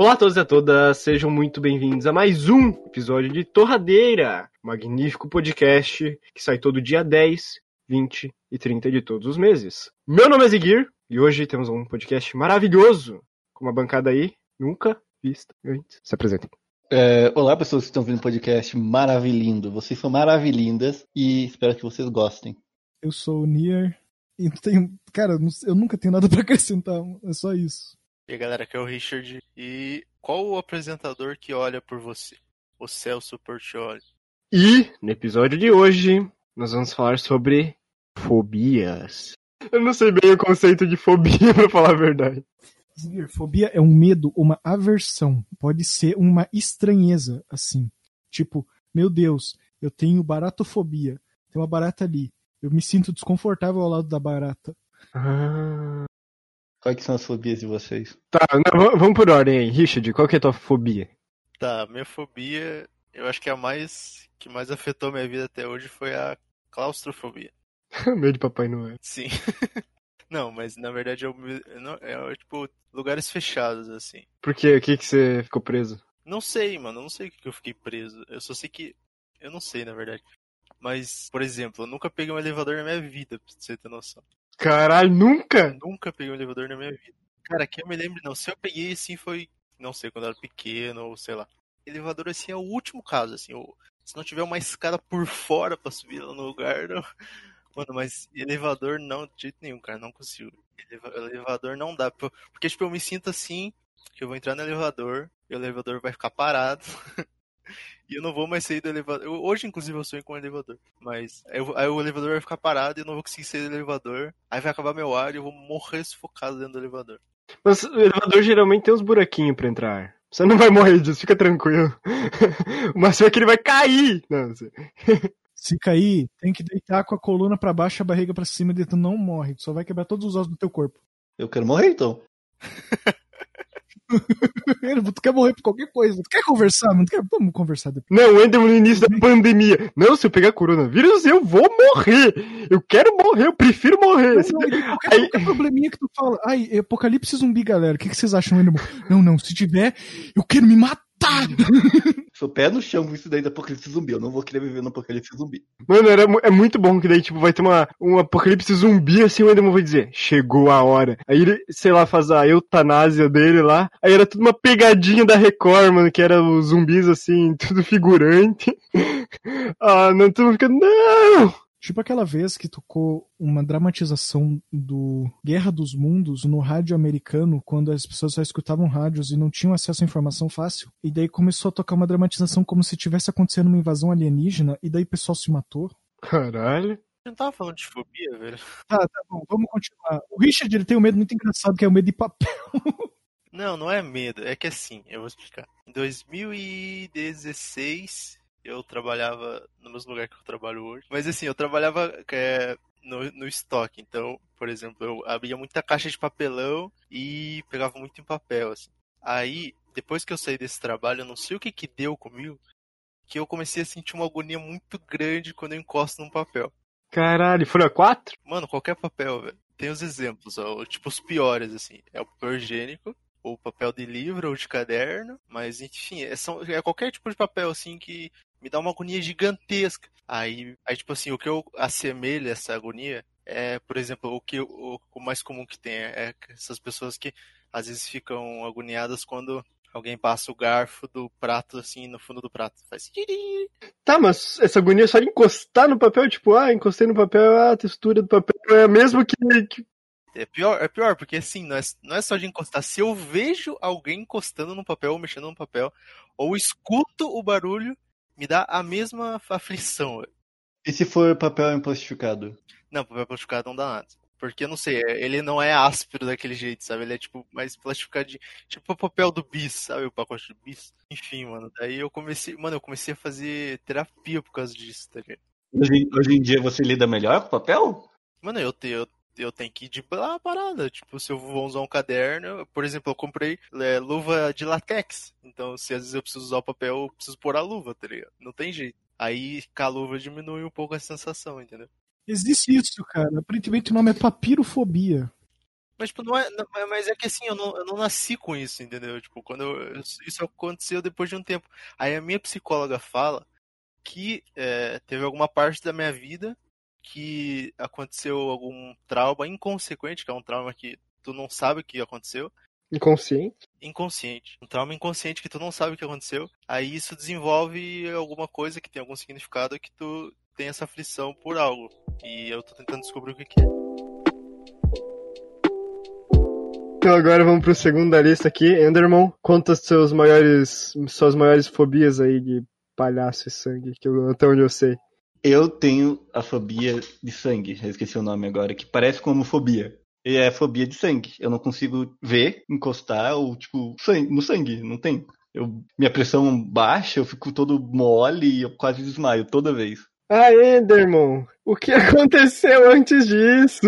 Olá a todos e a todas, sejam muito bem-vindos a mais um episódio de Torradeira, magnífico podcast que sai todo dia 10, 20 e 30 de todos os meses. Meu nome é Ziguir e hoje temos um podcast maravilhoso, com uma bancada aí nunca vista antes. Se apresentem. É, olá, pessoas que estão vendo o podcast maravilhindo. Vocês são maravilhindas e espero que vocês gostem. Eu sou o Nier e não tenho. Cara, eu nunca tenho nada pra acrescentar, é só isso. E aí, galera, aqui é o Richard. E qual o apresentador que olha por você? O Celso Portioli. E no episódio de hoje nós vamos falar sobre fobias. Eu não sei bem o conceito de fobia, pra falar a verdade. Fobia é um medo, uma aversão. Pode ser uma estranheza, assim. Tipo, meu Deus, eu tenho baratofobia. Tem uma barata ali. Eu me sinto desconfortável ao lado da barata. Ah. Quais são as fobias de vocês? Tá, não, vamos por ordem aí. Richard, qual que é a tua fobia? Tá, minha fobia, eu acho que a mais que mais afetou minha vida até hoje foi a claustrofobia. Medo de Papai Noel. Sim. Não, mas na verdade eu, é, é tipo lugares fechados assim. Por quê? O que que você ficou preso? Não sei, mano, eu não sei o que eu fiquei preso. Eu só sei que eu não sei, na verdade. Mas, por exemplo, eu nunca peguei um elevador na minha vida, pra você ter noção. Caralho, nunca? Nunca peguei um elevador na minha vida. Cara, que eu me lembro, não. Se eu peguei, assim, foi, não sei, quando eu era pequeno, ou sei lá. Elevador, assim, é o último caso, assim. se não tiver uma escada por fora pra subir lá no lugar, não... Mano, mas elevador não, de jeito nenhum, cara, não consigo. Elevador não dá. Porque, tipo, eu me sinto assim, que eu vou entrar no elevador, e o elevador vai ficar parado. e eu não vou mais sair do elevador. Eu, hoje, inclusive, eu sonho com o elevador. Mas eu, aí o elevador vai ficar parado e eu não vou conseguir sair do elevador. Aí vai acabar meu ar e eu vou morrer sufocado dentro do elevador. Mas o elevador geralmente tem uns buraquinhos pra entrar. Você não vai morrer disso, fica tranquilo. o máximo é que ele vai cair. Não, você... Se cair, tem que deitar com a coluna para baixo, a barriga para cima, e tu não morre. Tu só vai quebrar todos os ossos do teu corpo. Eu quero morrer então. tu quer morrer por qualquer coisa. Tu quer conversar? Não quer? Vamos conversar depois. Não, o Ender no início da pandemia. Não, se eu pegar coronavírus, eu vou morrer. Eu quero morrer, eu prefiro morrer. Não, não, qualquer, aí... qualquer probleminha que tu fala. Ai, apocalipse zumbi, galera. O que, que vocês acham, Ender? Não, não, se tiver, eu quero me matar. Sou pé no chão com isso daí do apocalipse zumbi. Eu não vou querer viver no apocalipse zumbi. Mano, era, é muito bom que daí, tipo, vai ter uma, um apocalipse zumbi assim, o Enderman vai dizer, chegou a hora. Aí ele, sei lá, faz a eutanásia dele lá. Aí era tudo uma pegadinha da Record, mano, que era os zumbis assim, tudo figurante. ah, não, tu fica, não! Tipo aquela vez que tocou uma dramatização do Guerra dos Mundos no rádio americano, quando as pessoas só escutavam rádios e não tinham acesso à informação fácil. E daí começou a tocar uma dramatização como se tivesse acontecendo uma invasão alienígena, e daí o pessoal se matou. Caralho. Eu não tava falando de fobia, velho. Tá, tá bom, vamos continuar. O Richard ele tem um medo muito engraçado, que é o medo de papel. Não, não é medo, é que assim, eu vou explicar. Em 2016, eu trabalhava no mesmo lugar que eu trabalho hoje. Mas assim, eu trabalhava é, no, no estoque. Então, por exemplo, eu abria muita caixa de papelão e pegava muito em papel, assim. Aí, depois que eu saí desse trabalho, eu não sei o que que deu comigo, que eu comecei a sentir uma agonia muito grande quando eu encosto num papel. Caralho, a 4? Mano, qualquer papel, velho. Tem os exemplos, ó, tipo os piores, assim. É o papel higiênico, ou papel de livro, ou de caderno, mas enfim, é, são, é qualquer tipo de papel, assim, que me dá uma agonia gigantesca. Aí, aí tipo assim, o que eu assemelho essa agonia é, por exemplo, o que o, o mais comum que tem é, essas pessoas que às vezes ficam agoniadas quando alguém passa o garfo do prato assim no fundo do prato. Faz. Tá, mas essa agonia é só de encostar no papel, tipo, ah, encostei no papel, ah, a textura do papel é a mesma que, que... É pior, é pior, porque assim, não é, não é só de encostar. Se eu vejo alguém encostando no papel ou mexendo no papel, ou escuto o barulho, me dá a mesma aflição. E se for papel emplastificado? Não, papel plastificado não dá nada. Porque, eu não sei, ele não é áspero daquele jeito, sabe? Ele é, tipo, mais plastificado de... Tipo o papel do bis, sabe? O pacote do bis. Enfim, mano. Daí eu comecei... Mano, eu comecei a fazer terapia por causa disso, tá ligado? Hoje, hoje em dia você lida melhor com papel? Mano, eu, eu, eu tenho que ir de lá parada. Tipo, se eu vou usar um caderno, por exemplo, eu comprei é, luva de latex. Então, se às vezes eu preciso usar o papel, eu preciso pôr a luva, tá ligado? Não tem jeito. Aí, com a luva diminui um pouco a sensação, entendeu? Existe isso, cara. Aparentemente o nome é papirofobia. Mas, tipo, não é, não- mas é que assim, eu não, eu não nasci com isso, entendeu? Tipo, quando eu- isso aconteceu depois de um tempo. Aí a minha psicóloga fala que é, teve alguma parte da minha vida que aconteceu algum trauma inconsequente, que é um trauma que tu não sabe o que aconteceu, Inconsciente. inconsciente. Um trauma inconsciente que tu não sabe o que aconteceu. Aí isso desenvolve alguma coisa que tem algum significado que tu tem essa aflição por algo. E eu tô tentando descobrir o que, que é. Então agora vamos pro segundo da lista aqui. Enderman, conta seus maiores, suas maiores fobias aí de palhaço e sangue, que eu, até onde eu sei. Eu tenho a fobia de sangue, eu esqueci o nome agora, que parece com homofobia. E é fobia de sangue. Eu não consigo ver, encostar ou, tipo, sangue, no sangue, não tem. Eu, minha pressão baixa, eu fico todo mole e eu quase desmaio toda vez. Ah, Enderman, o que aconteceu antes disso?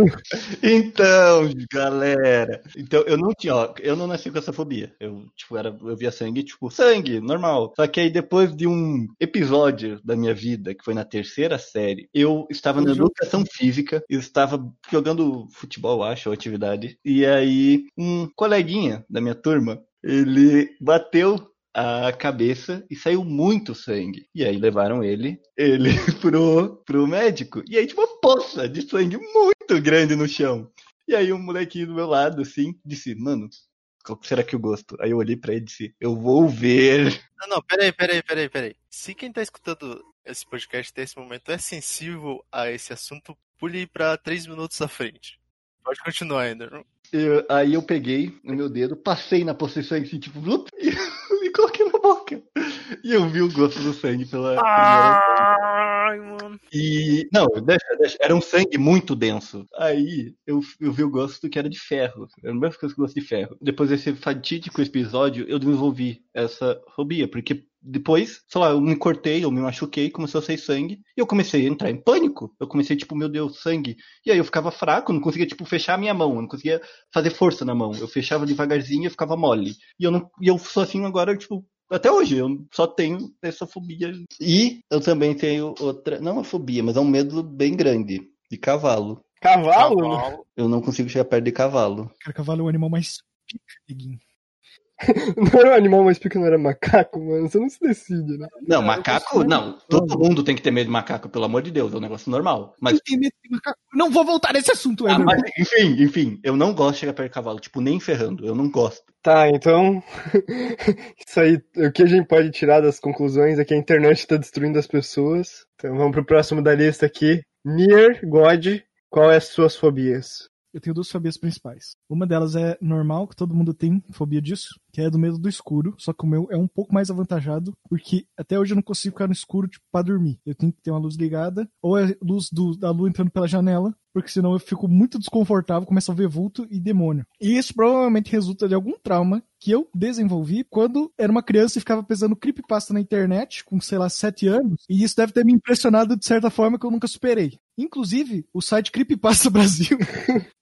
Então, galera. Então, eu não tinha, ó, eu não nasci com essa fobia. Eu, tipo, era, eu via sangue, tipo, sangue, normal. Só que aí depois de um episódio da minha vida, que foi na terceira série, eu estava na Um jogo. educação física, eu estava jogando futebol, acho, ou atividade. E aí, um coleguinha da minha turma, ele bateu a cabeça e saiu muito sangue. E aí levaram ele, ele pro, pro médico. E aí tinha uma poça de sangue muito grande no chão. E aí um molequinho do meu lado, assim, disse, mano, qual será que eu gosto? Aí eu olhei pra ele e disse, eu vou ver. Não, não, peraí, peraí, peraí, peraí. Se quem tá escutando esse podcast nesse momento é sensível a esse assunto, pule pra três minutos à frente. Pode continuar ainda. Eu- aí eu peguei o meu dedo, passei na posição assim, tipo, blup, e, e coloquei na boca. E eu vi o gosto do sangue pela. Ai, mano. E. Não, deixa, deixa. Era um sangue muito denso. Aí eu, eu vi o gosto que era de ferro. Era a mesma coisa que o gosto de ferro. Depois desse fatídico episódio, eu desenvolvi essa fobia, porque depois, sei lá, eu me cortei, eu me machuquei, começou a sair sangue, e eu comecei a entrar em pânico. Eu comecei, tipo, meu Deus, sangue. E aí eu ficava fraco, não conseguia, tipo, fechar a minha mão, eu não conseguia fazer força na mão. Eu fechava devagarzinho e ficava mole. E eu não. E eu sou assim agora, tipo, até hoje, eu só tenho essa fobia. E eu também tenho outra, não uma fobia, mas é um medo bem grande, de cavalo. Cavalo? Cavalo. Eu não consigo chegar perto de cavalo. Cara, cavalo é o animal mais pica. Não era um animal mais pequeno, era macaco, mano. Você não se decide, né? Não, macaco, não. Todo mundo tem que ter medo de macaco, pelo amor de Deus, é um negócio normal. Mas, tem medo de macaco? Não vou voltar nesse assunto, ah, mas, enfim, enfim, eu não gosto de chegar perto de cavalo, tipo, nem ferrando, eu não gosto. Tá, então. Isso aí, o que a gente pode tirar das conclusões é que a internet tá destruindo as pessoas. Então vamos pro próximo da lista aqui. Nier God, qual é as suas fobias? Eu tenho duas fobias principais. Uma delas é normal, que todo mundo tem fobia disso, que é do medo do escuro. Só que o meu é um pouco mais avantajado, porque até hoje eu não consigo ficar no escuro tipo, pra dormir. Eu tenho que ter uma luz ligada, ou é luz do- da lua entrando pela janela, porque senão eu fico muito desconfortável, começo a ver vulto e demônio. E isso provavelmente resulta de algum trauma que eu desenvolvi quando era uma criança e ficava pesando creepypasta na internet, com, sei lá, 7 anos. E isso deve ter me impressionado de certa forma que eu nunca superei. Inclusive, o site Creepypasta Brasil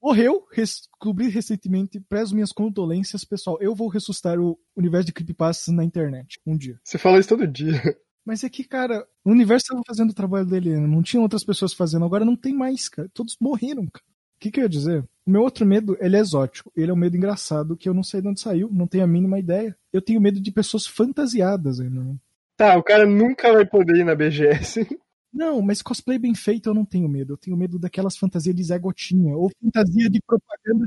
morreu, descobri recentemente, prezo minhas condolências, pessoal. Eu vou ressuscitar o universo de creepypastas na internet um dia. Você fala isso todo dia. Mas é que, cara, o universo estava fazendo o trabalho dele, não tinha outras pessoas fazendo, agora não tem mais, cara. Todos morreram, cara. O que, que eu ia dizer? O meu outro medo, ele é exótico. Ele é um medo engraçado que eu não sei de onde saiu, não tenho a mínima ideia. Eu tenho medo de pessoas fantasiadas, ainda. Tá, o cara nunca vai poder ir na BGS. Não, mas cosplay bem feito eu não tenho medo. Eu tenho medo daquelas fantasias de Zé Gotinha. Ou fantasia de propaganda.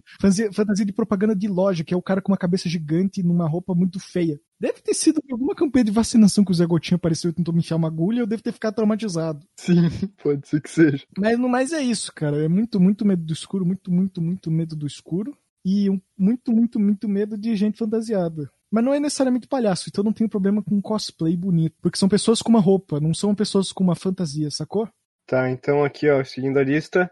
Fantasia, de propaganda de loja, que é o cara com uma cabeça gigante numa roupa muito feia. Deve ter sido alguma campanha de vacinação que o Zé Gotinha apareceu e tentou me enfiar uma agulha, eu devo ter ficado traumatizado. Sim, pode ser que seja. Mas no mais é isso, cara. É muito, muito medo do escuro, muito, muito, muito medo do escuro. E um, muito, muito, muito medo de gente fantasiada. Mas não é necessariamente palhaço, então não tenho problema com cosplay bonito. Porque são pessoas com uma roupa, não são pessoas com uma fantasia, sacou? Tá, então aqui, ó, seguindo a lista.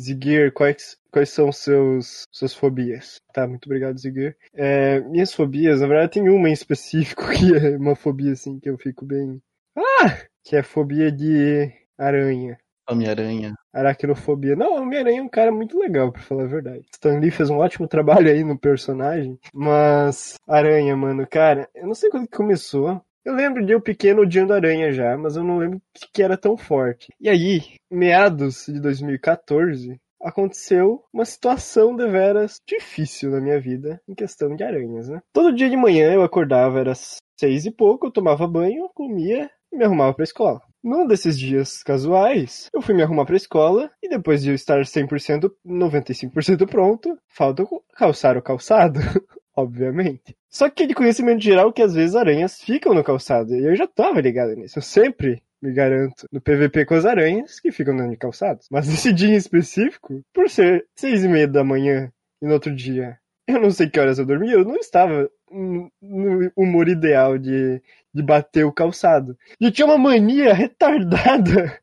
Zigir, quais, quais são seus suas fobias? Tá, muito obrigado, Zigir. É, minhas fobias, na verdade, tem uma em específico que é uma fobia, assim, que eu fico bem. Ah! Que é a fobia de aranha. Homem-Aranha. Aracnofobia. Não, Homem-Aranha é um cara muito legal, pra falar a verdade. Stan Lee fez um ótimo trabalho aí no personagem. Mas, Aranha, mano, cara, eu não sei quando que começou. Eu lembro de eu pequeno odiando Aranha já, mas eu não lembro que era tão forte. E aí, meados de 2014, aconteceu uma situação deveras difícil na minha vida em questão de aranhas, né? Todo dia de manhã eu acordava, era seis e pouco, eu tomava banho, comia e me arrumava pra escola. Num desses dias casuais, eu fui me arrumar pra escola e depois de eu estar 100%, 95% pronto, falta calçar o calçado, obviamente. Só que de conhecimento geral que às vezes aranhas ficam no calçado, e eu já tava ligado nisso. Eu sempre me garanto, no PVP com as aranhas que ficam dentro de calçados. Mas nesse dia em específico, por ser seis e meia da manhã e no outro dia, eu não sei que horas eu dormi, eu não estava no humor ideal de, de bater o calçado. E eu tinha uma mania retardada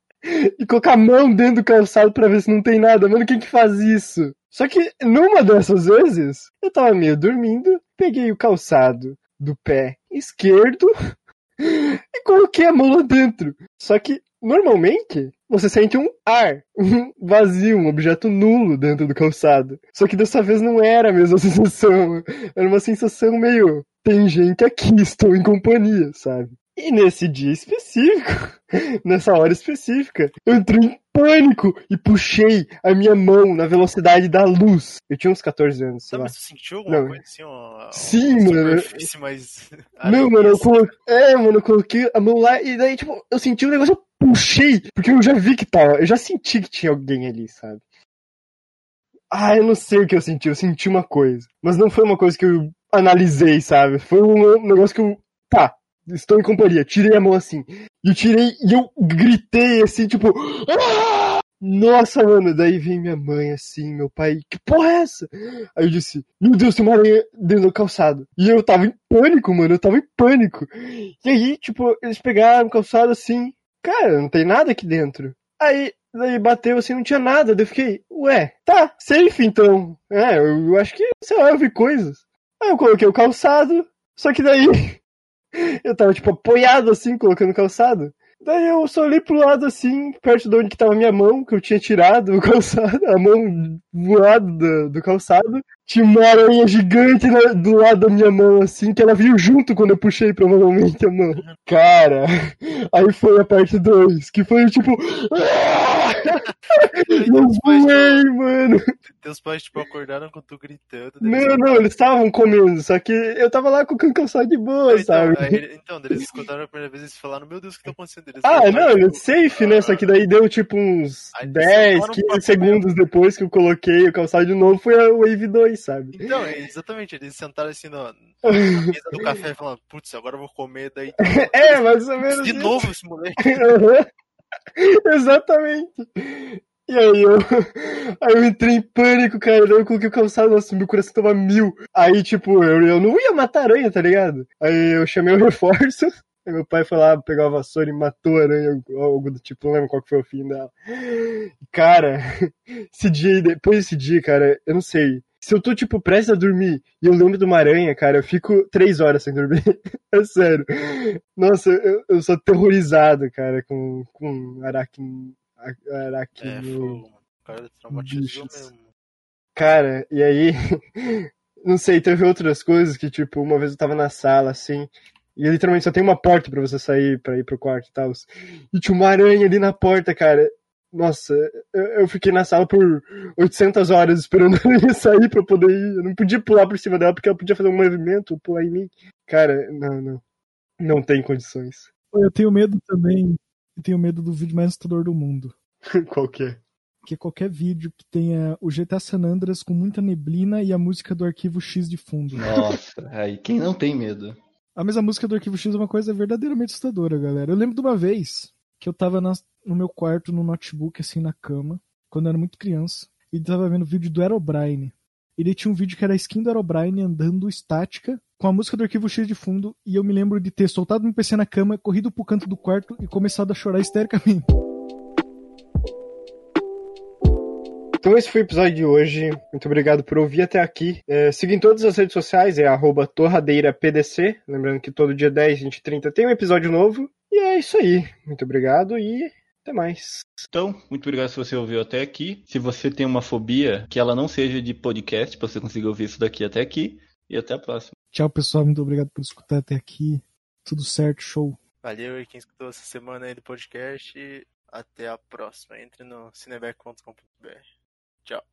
de colocar a mão dentro do calçado para ver se não tem nada. Mano, quem que faz isso? Só que numa dessas vezes, eu tava meio dormindo, peguei o calçado do pé esquerdo e coloquei a mão lá dentro. Só que, normalmente, você sente um ar, um vazio, um objeto nulo dentro do calçado. Só que dessa vez não era a mesma sensação. Era uma sensação meio. Tem gente aqui, estou em companhia, sabe? E nesse dia específico, nessa hora específica, eu entrei em pânico e puxei a minha mão na velocidade da luz. Eu tinha uns 14 anos, sei lá. mas tu sentiu alguma Não. coisa assim? Uma, Sim, uma mano. mais... Não, mano, eu coloquei. É, mano, eu coloquei a mão lá e daí, tipo, eu senti um negócio, eu puxei, porque eu já vi que tava, eu já senti que tinha alguém ali, sabe? Ah, eu não sei o que eu senti, eu senti uma coisa. Mas não foi uma coisa que eu analisei, sabe? Foi um negócio que eu. Tá, estou em companhia, tirei a mão assim. E eu tirei e eu gritei assim, tipo. "Ah!" Nossa, mano, daí vem minha mãe assim, meu pai, que porra é essa? Aí eu disse, meu Deus, tem uma aranha dentro do calçado. E eu tava em pânico, mano, eu tava em pânico. E aí, tipo, eles pegaram o calçado assim, cara, não tem nada aqui dentro. Aí, daí bateu assim, não tinha nada. Daí eu fiquei, ué, tá, safe então. É, eu, eu acho que, sei lá, eu vi coisas. Aí eu coloquei o calçado, só que daí eu tava, tipo, apoiado assim, colocando calçado. Daí eu só olhei pro lado assim, perto de onde que tava a minha mão, que eu tinha tirado o calçado, a mão voada do, do calçado. Tinha uma aranha gigante na- do lado da minha mão, assim, que ela veio junto quando eu puxei provavelmente a mão. Cara, aí foi a parte 2, que foi tipo. Pais, voei, mano. teus pais, tipo, acordaram com tu gritando. Não, não, eles estavam comendo, só que eu tava lá com o calçado de boa, então, sabe? aí então, eles escutaram a primeira vez e falaram, meu Deus, o que tá acontecendo? Eles Ah, não, tipo, safe, né? Só que daí deu tipo uns Aí eles 10, sentaram 15 pra segundos depois que eu coloquei o calçado de novo, foi a Wave 2, sabe? Então, é, exatamente, eles sentaram assim na, na mesa do café falando, putz, agora eu vou comer, daí É, mais ou menos. de isso. novo esse moleque. Exatamente. E aí eu, aí eu entrei em pânico, cara. Eu coloquei o calçado, nossa, meu coração tava mil. Aí, tipo, eu, eu não ia matar aranha, tá ligado? Aí eu chamei o reforço. Aí meu pai foi lá pegar a vassoura e matou a aranha, algo do tipo, não lembro qual que foi o fim dela. Cara, esse dia, depois desse dia, cara, eu não sei. Se eu tô, tipo, prestes a dormir e eu lembro de uma aranha, cara, eu fico três horas sem dormir. É sério. Nossa, eu, eu sou aterrorizado, cara, com, com aracn... É, aracno... fogo, mano. O cara traumatizou mesmo. Cara, e aí, não sei, teve outras coisas que, tipo, uma vez eu tava na sala, assim, e literalmente só tem uma porta pra você sair, pra ir pro quarto e tal. E tinha uma aranha ali na porta, cara. Nossa, eu, fiquei na sala por 800 horas esperando ela ia sair pra poder ir. Eu não podia pular por cima dela porque ela podia fazer um movimento, pular em mim. Cara, não, não. Não tem condições. Eu tenho medo também. Eu tenho medo do vídeo mais assustador do mundo. Qual que é? Que é qualquer vídeo que tenha o GTA San Andreas com muita neblina e a música do arquivo X de fundo. Nossa, aí quem não tem medo? A mesma música do arquivo X é uma coisa verdadeiramente assustadora, galera. Eu lembro de uma vez que eu tava na- no meu quarto, no notebook, assim, na cama, quando eu era muito criança, e tava vendo vídeo do Aerobrine. E daí tinha um vídeo que era a skin do Aerobrine andando estática, com a música do arquivo X de fundo, e eu me lembro de ter soltado meu PC na cama, corrido pro canto do quarto e começado a chorar histericamente. Então esse foi o episódio de hoje. Muito obrigado por ouvir até aqui. É, siga em todas as redes sociais, é torradeirapdc. Lembrando que todo dia 10, 20 e 30 tem um episódio novo. E é isso aí. Muito obrigado e até mais. Então, muito obrigado se você ouviu até aqui. Se você tem uma fobia, que ela não seja de podcast, pra você conseguir ouvir isso daqui até aqui. E até a próxima. Tchau, pessoal. Muito obrigado por escutar até aqui. Tudo certo, show. Valeu aí quem escutou essa semana aí do podcast. e Até a próxima. Entre no cineback.com.br. Tchau.